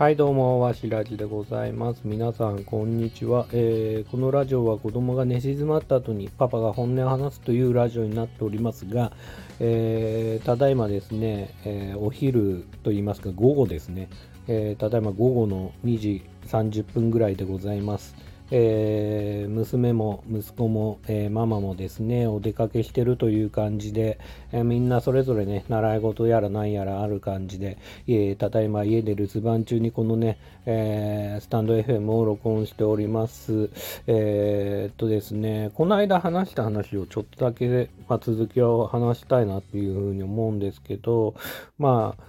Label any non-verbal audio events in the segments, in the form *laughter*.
はいどうも、わしらじでございます。皆さん、こんにちは、えー、このラジオは子供が寝静まった後にパパが本音を話すというラジオになっておりますが、えー、ただいまですね、えー、お昼と言いますか、午後ですね、えただいま午後の2時30分ぐらいでございます。えー、娘も息子も、えー、ママもですね、お出かけしてるという感じで、えー、みんなそれぞれね、習い事やら何やらある感じで、えただいま家で留守番中にこのね、えスタンド FM を録音しております。えっとですね、この間話した話をちょっとだけ、まあ、続きを話したいなっていうふうに思うんですけど、まあ、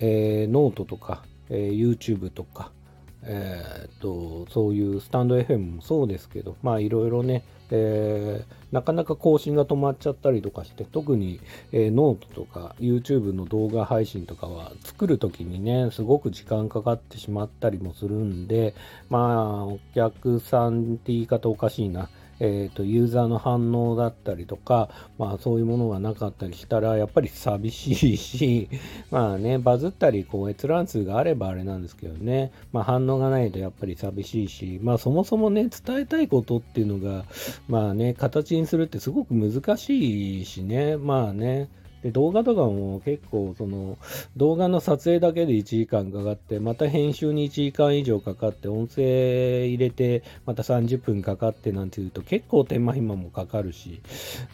えノートとか、え YouTube とか、えー、っと、そういうスタンド FM もそうですけど、まあいろいろね、えー、なかなか更新が止まっちゃったりとかして、特に、えー、ノートとか YouTube の動画配信とかは作る時にね、すごく時間かかってしまったりもするんで、まあお客さんって言い方おかしいな。えーと、ユーザーの反応だったりとか、まあ、そういうものがなかったりしたらやっぱり寂しいし *laughs* まあねバズったりこう閲覧数があればあれなんですけどね、まあ、反応がないとやっぱり寂しいし、まあ、そもそもね伝えたいことっていうのがまあね形にするってすごく難しいしね。まあね。で、動画とかも結構、その、動画の撮影だけで1時間かかって、また編集に1時間以上かかって、音声入れて、また30分かかってなんていうと、結構手間暇もかかるし、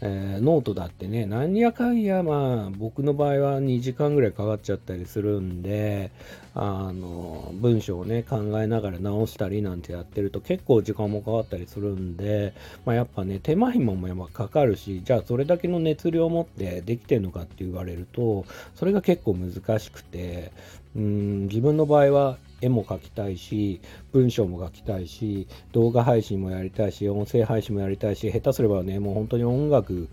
えー、ノートだってね、何やかんや、まあ、僕の場合は2時間ぐらいかかっちゃったりするんで、あの、文章をね、考えながら直したりなんてやってると、結構時間もかかったりするんで、まあ、やっぱね、手間暇もやっぱかかるし、じゃあそれだけの熱量を持ってできてるのかかって言われると、それが結構難しくて、うん、自分の場合は絵も描きたいし、文章も書きたいし、動画配信もやりたいし、音声配信もやりたいし、下手すればね、もう本当に音楽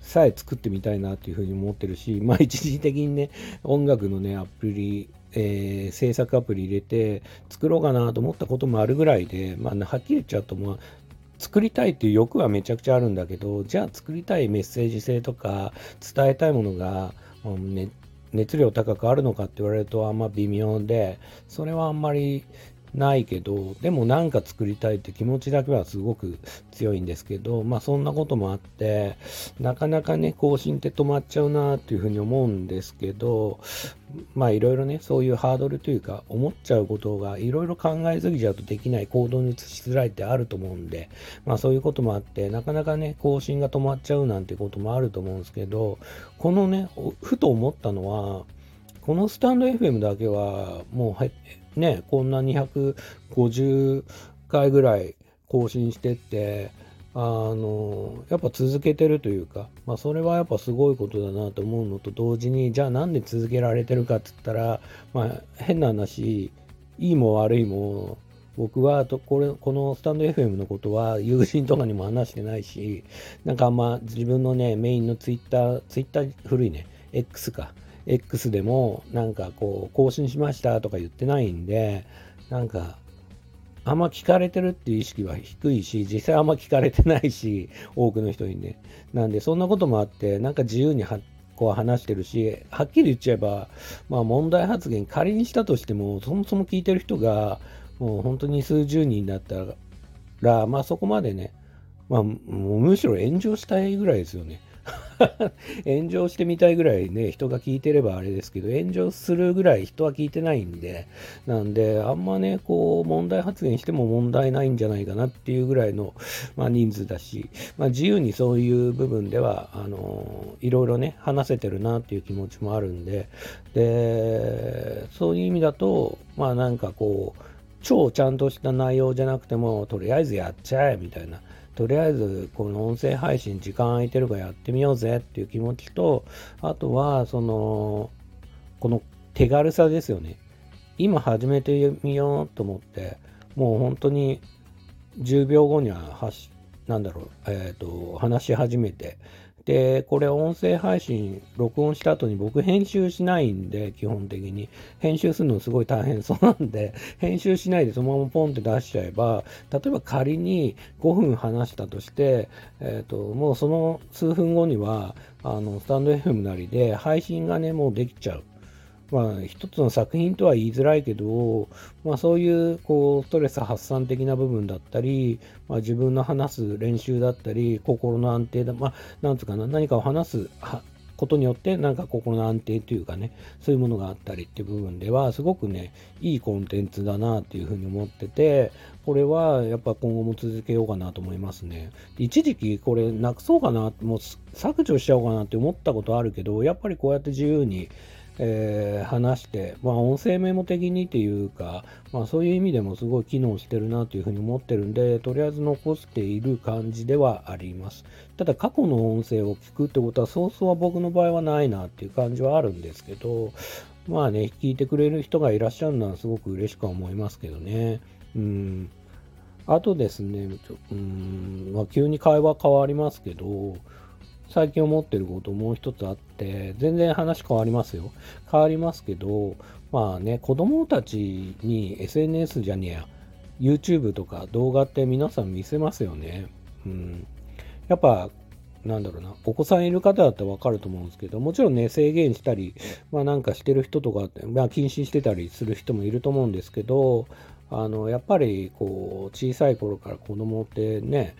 さえ作ってみたいなっていうふうに思ってるし、*laughs* まあ一時的にね、音楽のね、アプリ、えー、制作アプリ入れて作ろうかなと思ったこともあるぐらいで、まあ、はっきり言っちゃうと、まあ、作りたいっていう欲はめちゃくちゃあるんだけど、じゃあ作りたいメッセージ性とか伝えたいものが、ね、熱量高くあるのかって言われるとあんま微妙で、それはあんまりないけど、でもなんか作りたいって気持ちだけはすごく強いんですけど、まあそんなこともあって、なかなかね、更新って止まっちゃうなっていうふうに思うんですけど、まあいろいろね、そういうハードルというか、思っちゃうことがいろいろ考えすぎちゃうとできない行動に移しづらいってあると思うんで、まあそういうこともあって、なかなかね、更新が止まっちゃうなんてこともあると思うんですけど、このね、ふと思ったのは、このスタンド FM だけはもうね、こんな250回ぐらい更新してって、あの、やっぱ続けてるというか、まあそれはやっぱすごいことだなと思うのと同時に、じゃあなんで続けられてるかって言ったら、まあ変な話、いいも悪いも、僕はとこれこのスタンド FM のことは友人とかにも話してないし、なんかあんま自分のね、メインのツイッター、ツイッター古いね、X か。X でもなんかこう更新しましたとか言ってないんで、なんかあんま聞かれてるっていう意識は低いし、実際あんま聞かれてないし、多くの人にね。なんでそんなこともあって、なんか自由にこう話してるし、はっきり言っちゃえば、まあ問題発言仮にしたとしても、そもそも聞いてる人がもう本当に数十人だったら、まあそこまでね、まあむしろ炎上したいぐらいですよね。*laughs* 炎上してみたいぐらいね、人が聞いてればあれですけど、炎上するぐらい人は聞いてないんで、なんで、あんまね、こう、問題発言しても問題ないんじゃないかなっていうぐらいの、まあ、人数だし、まあ、自由にそういう部分では、あの、いろいろね、話せてるなっていう気持ちもあるんで、で、そういう意味だと、まあなんかこう、超ちゃんとした内容じゃなくても、とりあえずやっちゃえみたいな。とりあえずこの音声配信時間空いてるからやってみようぜっていう気持ちと、あとはその、この手軽さですよね。今始めてみようと思って、もう本当に10秒後にはなんだろう、えっ、ー、と、話し始めて、で、これ音声配信、録音した後に僕編集しないんで、基本的に。編集するのすごい大変そうなんで、*laughs* 編集しないでそのままポンって出しちゃえば、例えば仮に5分話したとして、えっ、ー、と、もうその数分後には、あの、スタンド FM なりで配信がね、もうできちゃう。まあ、一つの作品とは言いづらいけど、まあ、そういうこうストレス発散的な部分だったり、まあ、自分の話す練習だったり、心の安定だ、まあ、なんつうかな、何かを話すことによって、なんか心の安定というかね、そういうものがあったりっていう部分では、すごくね、いいコンテンツだなっていうふうに思ってて、これはやっぱ今後も続けようかなと思いますね。一時期これなくそうかな、もう削除しちゃおうかなって思ったことあるけど、やっぱりこうやって自由に、えー、話して、まあ、音声メモ的にっていうか、まあ、そういう意味でもすごい機能してるなというふうに思ってるんで、とりあえず残している感じではあります。ただ、過去の音声を聞くってことは、そうそうは僕の場合はないなっていう感じはあるんですけど、まあね、聞いてくれる人がいらっしゃるのはすごく嬉しくは思いますけどね。うん。あとですね、うん、まあ、急に会話変わりますけど、最近思ってることもう一つあって、全然話変わりますよ。変わりますけど、まあね、子供たちに SNS じゃねえや、YouTube とか動画って皆さん見せますよね。うん。やっぱ、なんだろうな、お子さんいる方だったらわかると思うんですけど、もちろんね、制限したり、まあなんかしてる人とか、まあ禁止してたりする人もいると思うんですけど、あの、やっぱりこう、小さい頃から子供ってね、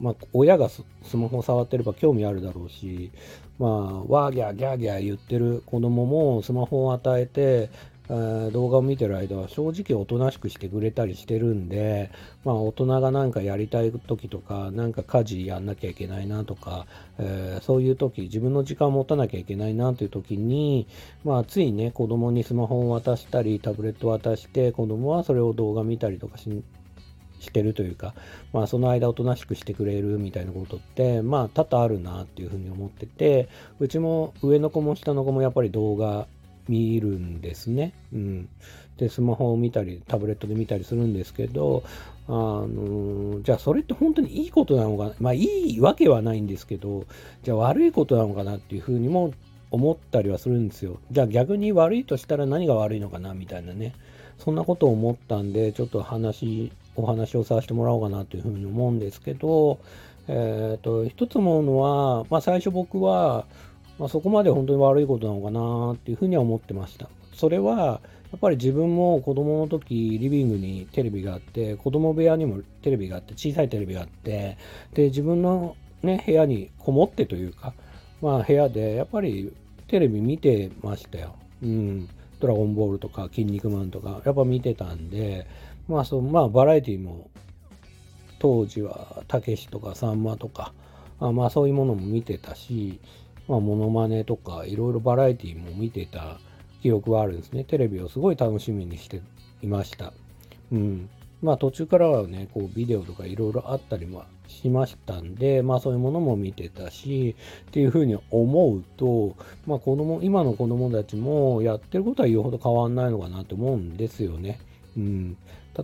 まあ、親がスマホを触ってれば興味あるだろうし、まあ、ワーギャーギャーギャー言ってる子供もスマホを与えて、え、動画を見てる間は正直おとなしくしてくれたりしてるんで、まあ、大人がなんかやりたい時とか、なんか家事やんなきゃいけないなとか、えー、そういう時、自分の時間を持たなきゃいけないなという時に、まあ、ついね、子供にスマホを渡したり、タブレットを渡して、子供はそれを動画見たりとかししてるというか、まあ、その間おとなしくしてくれるみたいなことって、まあ、多々あるなっていうふうに思ってて、うちも上の子も下の子もやっぱり動画見るんですね。うん。で、スマホを見たり、タブレットで見たりするんですけど、あのじゃあそれって本当にいいことなのかな、まあいいわけはないんですけど、じゃあ悪いことなのかなっていうふうにも思ったりはするんですよ。じゃあ逆に悪いとしたら何が悪いのかなみたいなね。そんなことを思ったんで、ちょっと話お話をさせてもらおうかなというふうに思うんですけど、えっ、ー、と、一つ思うのは、まあ最初僕は、まあ、そこまで本当に悪いことなのかなっていうふうには思ってました。それは、やっぱり自分も子供の時、リビングにテレビがあって、子供部屋にもテレビがあって、小さいテレビがあって、で、自分のね、部屋にこもってというか、まあ部屋でやっぱりテレビ見てましたよ。うん。ドラゴンボールとか、筋肉マンとか、やっぱ見てたんで、まあそう、まあバラエティも、当時はたけしとかさんまとか、あまあそういうものも見てたし、まあモノマネとかいろいろバラエティも見てた記憶はあるんですね。テレビをすごい楽しみにしていました。うん。まあ途中からはね、こうビデオとかいろいろあったりもしましたんで、まあそういうものも見てたし、っていうふうに思うと、まあ子供、今の子供たちもやってることは言うほど変わんないのかなと思うんですよね。うん。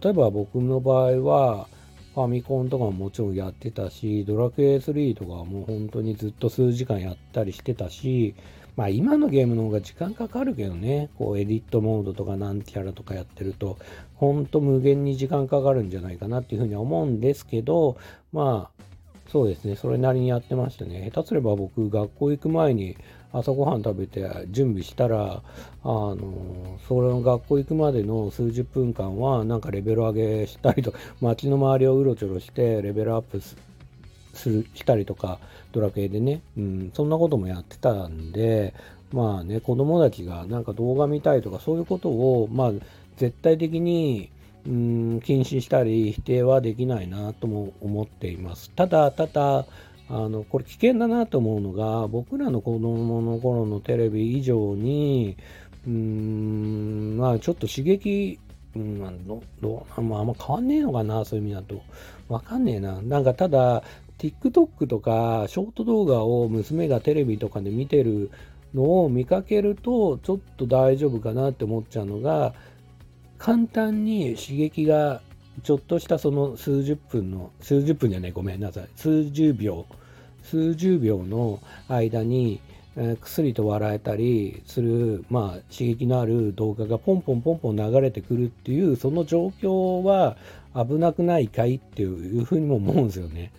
例えば僕の場合は、ファミコンとかももちろんやってたし、ドラクエ3とかもう本当にずっと数時間やったりしてたし、まあ今のゲームの方が時間かかるけどね、こうエディットモードとかなんキャラとかやってると、ほんと無限に時間かかるんじゃないかなっていうふうに思うんですけど、まあ、そうですね、それなりにやってましたね。下手すれば僕、学校行く前に朝ごはん食べて準備したら、あの、それの学校行くまでの数十分間は、なんかレベル上げしたりとか、街の周りをうろちょろしてレベルアップする、したりとか、ドラクエでね、うん、そんなこともやってたんで、まあね、子供たちがなんか動画見たいとか、そういうことを、まあ、絶対的に、うん、禁止したり否定はできないなとも思っています。ただ、ただ、あの、これ危険だなと思うのが、僕らの子供の頃のテレビ以上に、うーん、まあちょっと刺激、うん、どどう、まあ、あんま変わんねえのかな、そういう意味だと。わかんねえな。なんかただ、TikTok とかショート動画を娘がテレビとかで見てるのを見かけると、ちょっと大丈夫かなって思っちゃうのが、簡単に刺激がちょっとしたその数十分の、数十分じゃない、ごめんなさい。数十秒、数十秒の間に、えー、薬と笑えたりする、まあ、刺激のある動画がポンポンポンポン流れてくるっていう、その状況は危なくないかいっていうふうにも思うんですよね。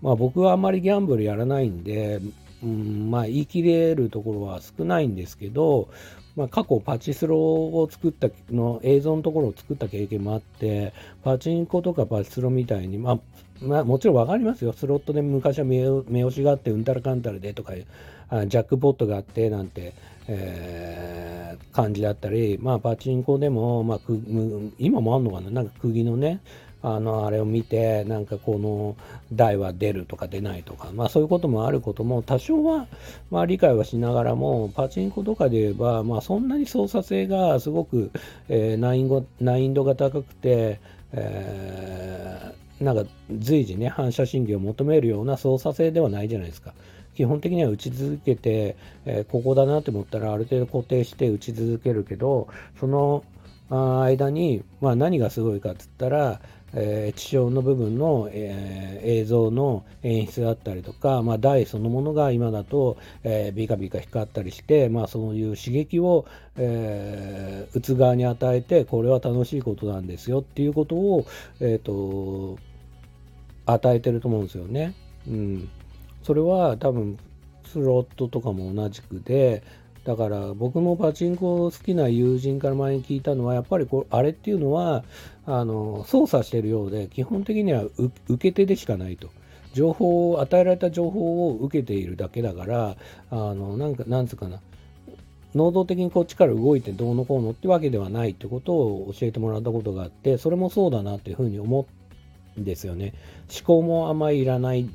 まあ僕はあんまりギャンブルやらないんで、うん、まあ、言い切れるところは少ないんですけど、まあ、過去パチスロを作ったの映像のところを作った経験もあってパチンコとかパチスロみたいに、まあ、まあ、もちろん分かりますよ。スロットで昔は目押しがあってうんたらかんたらでとかあジャックポットがあってなんて、えー、感じだったり、まあ、パチンコでも、まあ、今もあんのかな？なんか釘のねあのあれを見てなんかこの台は出るとか出ないとか、まあ、そういうこともあることも多少は、まあ、理解はしながらもパチンコとかで言えば、まあ、そんなに操作性がすごく、えー、難易度難易度が高くて、えー、なんか随時ね反射神経を求めるような操作性ではないじゃないですか。基本的には打ち続けて、えー、ここだなって思ったらある程度固定して打ち続けるけどその間に、まあ、何がすごいかっつったら、えー、地上の部分の、えー、映像の演出だったりとか、まあ、台そのものが今だと、えー、ビカビカ光ったりして、まあ、そういう刺激を、えー、打つ側に与えてこれは楽しいことなんですよっていうことを、えーと、与えてると思うんですよね。うん、それは多分スロットとかも同じくでだから僕もパチンコ好きな友人から前に聞いたのはやっぱりこあれっていうのはあの操作してるようで基本的には受け手でしかないと。情報を与えられた情報を受けているだけだからあのなんかなんつうかな能動的にこっちから動いてどうのこうのってわけではないってことを教えてもらったことがあってそれもそうだなっていうふうに思うんですよね思考もあんまりいらない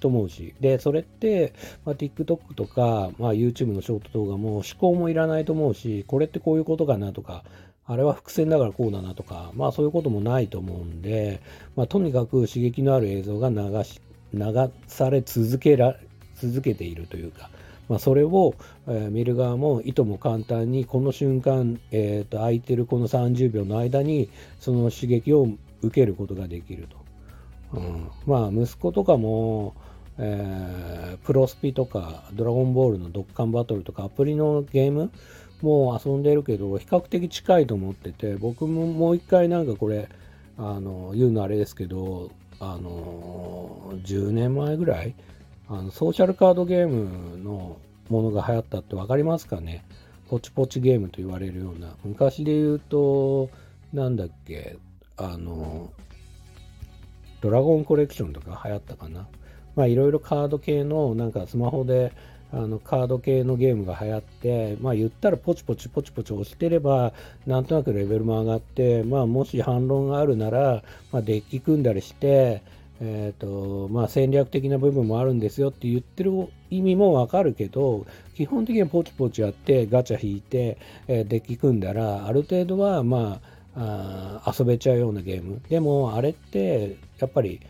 と思うし、で、それって、まあ、TikTok とか、まあ、YouTube のショート動画も思考もいらないと思うし、これってこういうことかなとか、あれは伏線だからこうだなとか、まあそういうこともないと思うんで、まあ、とにかく刺激のある映像が流し、流され続けら、続けているというか、まあ、それを、えー、見る側もいとも簡単にこの瞬間、えー、と空いてるこの30秒の間にその刺激を受けることができると。うん、まあ息子とかも、えー、プロスピとか、ドラゴンボールのドッカンバトルとか、アプリのゲームも遊んでるけど、比較的近いと思ってて、僕ももう一回なんかこれ、あの、言うのあれですけど、あの、10年前ぐらい、あのソーシャルカードゲームのものが流行ったって分かりますかね？ポチポチゲームと言われるような。昔で言うと、なんだっけ、あの、ドラゴンコレクションとか流行ったかな？まあいろいろカード系のなんかスマホであのカード系のゲームが流行って、まあ言ったらポチポチポチポチ押してれば、なんとなくレベルも上がって、まあもし反論があるなら、まあデッキ組んだりして、えーとまあ、戦略的な部分もあるんですよって言ってる意味もわかるけど基本的にはポチポチやってガチャ引いて、えー、デッキ組んだらある程度はまああ遊べちゃうようなゲーム。でもあれってやっぱり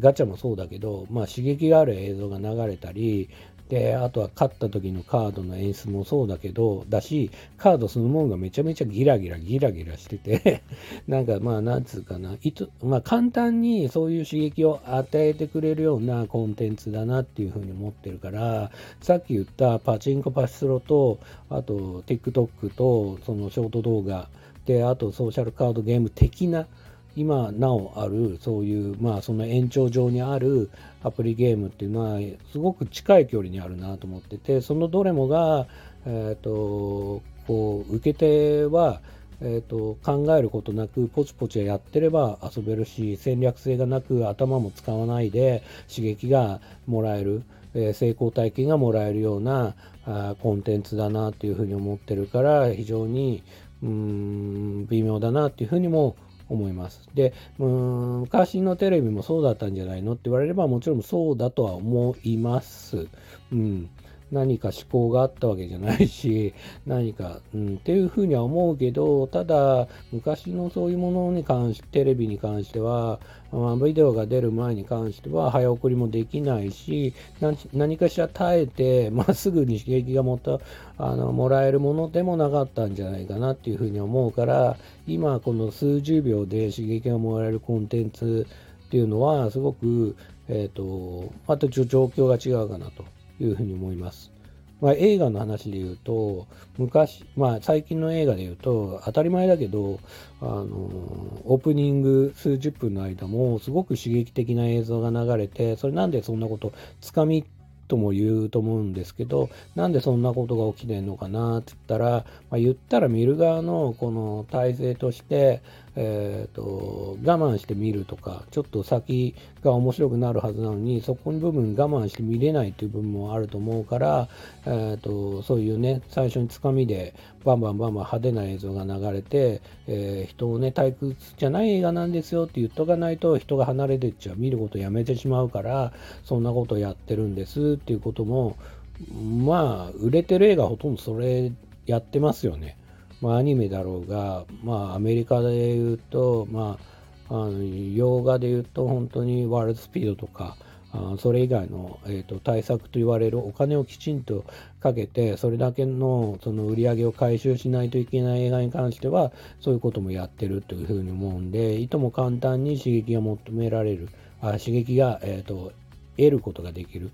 ガチャもそうだけど、まあ、刺激がある映像が流れたりであとは勝った時のカードの演出もそうだけどだしカードそのものがめちゃめちゃギラギラギラギラしてて *laughs* なんかまあなんつうかないと、まあ、簡単にそういう刺激を与えてくれるようなコンテンツだなっていうふうに思ってるからさっき言ったパチンコパチスロとあと TikTok とそのショート動画であとソーシャルカードゲーム的な今なおあるそういうまあその延長上にあるアプリゲームっていうのはすごく近い距離にあるなと思っててそのどれもが、えーと、こう受け手は、えーと、考えることなくポチポチやってれば遊べるし戦略性がなく頭も使わないで刺激がもらえる、えー、成功体験がもらえるようなあコンテンツだなっていうふうに思ってるから非常にうん微妙だなっていうふうにも思思います。で、昔のテレビもそうだったんじゃないの？って言われればもちろんそうだとは思います。うん。何か思考があったわけじゃないし、*laughs* 何か、うん、っていうふうには思うけど、ただ、昔のそういうものに関して、テレビに関しては、まあ、ビデオが出る前に関しては、早送りもできないし、何かしら耐えて、まあ、すぐに刺激がもたあのもらえるものでもなかったんじゃないかなっていうふうに思うから、今、この数十秒で刺激がもらえるコンテンツっていうのは、すごく、えっ、ー、と、また状況が違うかなと。いうふうに思います。まあ、映画の話で言うと、昔、まあ、最近の映画で言うと、当たり前だけど、あの、オープニング数十分の間も、すごく刺激的な映像が流れて、それなんでそんなこと、つかみとも言うと思うんですけど、なんでそんなことが起きてんのかなって言ったら、まあ、言ったら見る側のこの体制として、えーと、我慢して見るとか、ちょっと先が面白くなるはずなのに、そこの部分我慢して見れないという部分もあると思うから、えーと、そういうね、最初につかみでバンバンバンバン派手な映像が流れて、えー、人をね、退屈じゃない映画なんですよって言っとかないと人が離れてっちゃう、見ることやめてしまうから、そんなことやってるんですっていうことも、まあ、売れてる映画ほとんどそれやってますよね。まあ、アニメだろうが、まあ、アメリカで言うと、まあ、あの洋画で言うと、本当にワールドスピードとか、あそれ以外の、えーと、対策と言われるお金をきちんとかけて、それだけのその売り上げを回収しないといけない映画に関しては、そういうこともやってるというふうに思うんで、いとも簡単に刺激が求められる、あ刺激が、えーと得ることができる。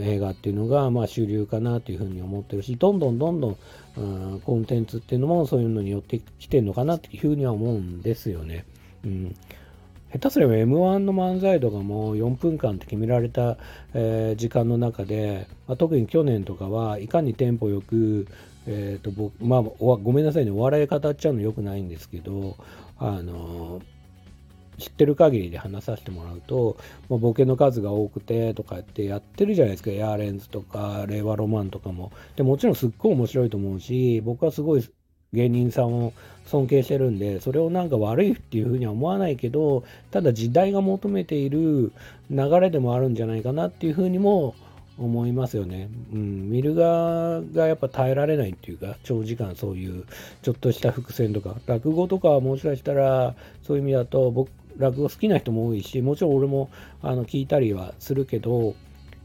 映画っていうのが、まあ、主流かなというふうに思ってるし、どんどんどんどん、コンテンツっていうのもそういうのによってきてるのかなっていうふうには思うんですよね。うん、下手すれば M1 の漫才とかも4分間って決められた、えー、時間の中で、まあ、特に去年とかはいかにテンポよく、えーと僕まあ、ごめんなさいね、お笑い語っちゃうのよくないんですけど、あのー知ってる限りで話させてもらうと、まあ、ボケの数が多くてとかってやってるじゃないですか、ヤーレンズとか、令和ロマンとかも。でもちろんすっごい面白いと思うし、僕はすごい芸人さんを尊敬してるんで、それをなんか悪いっていうふうには思わないけど、ただ時代が求めている流れでもあるんじゃないかなっていうふうにも思いますよね。うん、見る側がやっぱ耐えられないっていうか、長時間そういうちょっとした伏線とか、落語とかもしかしたら、そういう意味だと僕、落語好きな人も多いし、もちろん俺もあの聞いたりはするけど、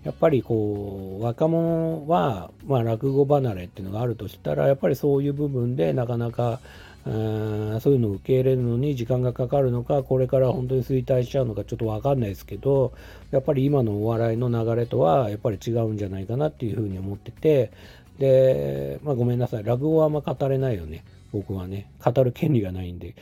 やっぱりこう、若者は、まあ、落語離れっていうのがあるとしたら、やっぱりそういう部分でなかなか、そういうのを受け入れるのに時間がかかるのか、これから本当に衰退しちゃうのかちょっとわかんないですけど、やっぱり今のお笑いの流れとはやっぱり違うんじゃないかなっていうふうに思ってて、で、まあごめんなさい、落語はあんま語れないよね。僕はね、語る権利がないんで。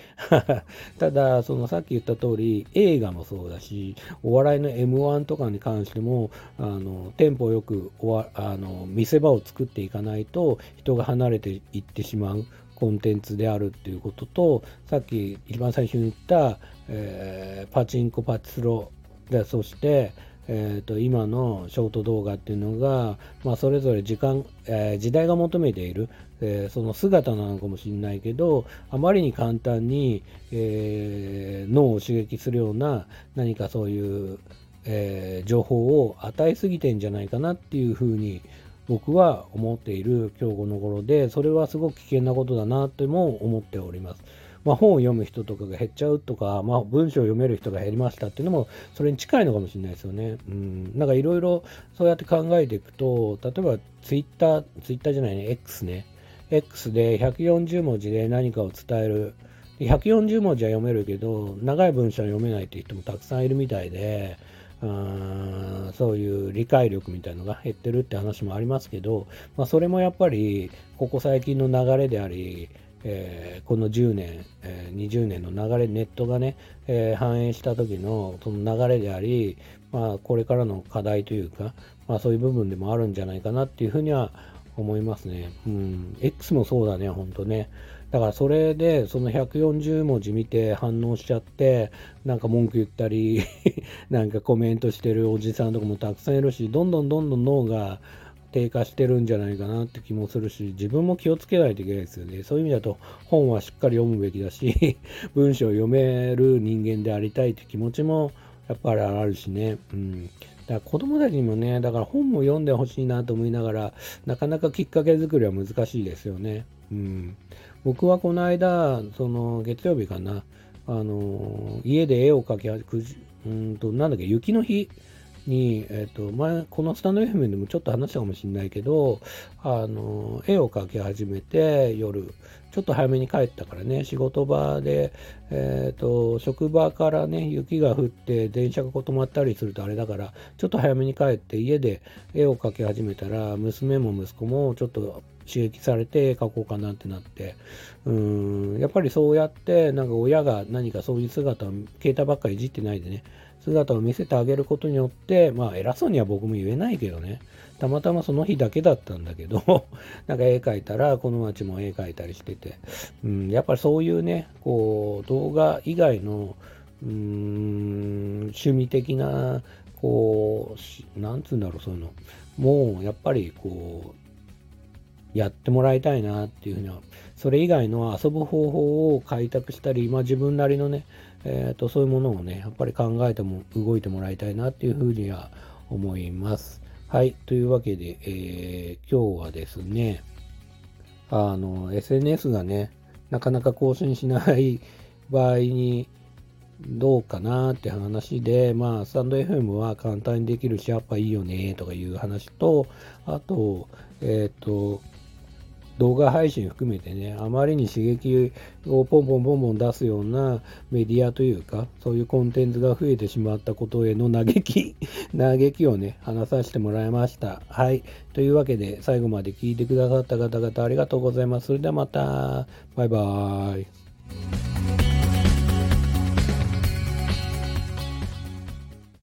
*laughs* ただ、そのさっき言った通り、映画もそうだし、お笑いの M1 とかに関しても、あの、テンポよくおわあの見せ場を作っていかないと、人が離れていってしまうコンテンツであるっていうことと、さっき一番最初に言った、えー、パチンコパチスロで、そして、えーと、今のショート動画っていうのが、まあ、それぞれ時間、えー、時代が求めている、えー、その姿なのかもしれないけどあまりに簡単に、えー、脳を刺激するような何かそういう、え情報を与えすぎてんじゃないかなっていうふうに僕は思っている今日この頃でそれはすごく危険なことだなとも思っております。まあ、本を読む人とかが減っちゃうとか、まあ、文章を読める人が減りましたっていうのも、それに近いのかもしれないですよね。うん。なんかいろいろそうやって考えていくと、例えばツイッター、ツイッターじゃないね、X ね。X で140文字で何かを伝える。140文字は読めるけど、長い文章は読めないっていう人もたくさんいるみたいで、あそういう理解力みたいのが減ってるって話もありますけど、まあ、それもやっぱりここ最近の流れであり、えー、この10年、えー、20年の流れ、ネットがね、えー、反映した時のその流れであり、まあ、これからの課題というか、まあ、そういう部分でもあるんじゃないかなっていうふうには思いますね。うん。X もそうだね、ほんとね。だからそれで、その140文字見て反応しちゃって、なんか文句言ったり *laughs* なんかコメントしてるおじさんとかもたくさんいるし、どんどんどんどん脳が低下してるんじゃないかなって気もするし、自分も気をつけないといけないですよね。そういう意味だと本はしっかり読むべきだし、*laughs* 文章を読める人間でありたいって気持ちもやっぱりあるしね。うん。だから子供たちにもね、だから本も読んでほしいなと思いながら、なかなかきっかけ作りは難しいですよね。うん。僕はこの間、その月曜日かな、あの、家で絵を描き始め、うんと、なんだっけ、雪の日に、えっ、ー、と、前、このスタンド FM でもちょっと話したかもしれないけど、あの、絵を描き始めて、夜、ちょっと早めに帰ったからね、仕事場で、えっ、ー、と、職場からね、雪が降って電車が止まったりするとあれだから、ちょっと早めに帰って家で絵を描き始めたら、娘も息子もちょっと刺激されて描こうかなってなって、うん、やっぱりそうやって、なんか親が何かそういう姿を携帯ばっかいじってないでね、姿を見せてあげることによって、まあ偉そうには僕も言えないけどね、たまたまその日だけだったんだけど、*laughs* なんか絵描いたら、この街も絵描いたりしてて、うん、やっぱりそういうね、こう、動画以外の、うーん、趣味的な、こう、なんつうんだろう、そういうの。もう、やっぱり、こう、やってもらいたいなっていうふうには、それ以外の遊ぶ方法を開拓したり、まあ自分なりのね、え、ー、と、そういうものをね、やっぱり考えても動いてもらいたいなっていうふうには思います。はい。というわけで、えー、今日はですね、あの、SNS がね、なかなか更新しない *laughs* 場合に、どうかなって話で、まあ、スタンド FM は簡単にできるし、やっぱいいよねとかいう話と、あと、えっ、ー、と、動画配信含めてね、あまりに刺激をポンポンポンポン出すようなメディアというか、そういうコンテンツが増えてしまったことへの嘆き、*laughs* 嘆きをね、話させてもらいました。はい。というわけで、最後まで聞いてくださった方々ありがとうございます。それではまた。バイバーイ。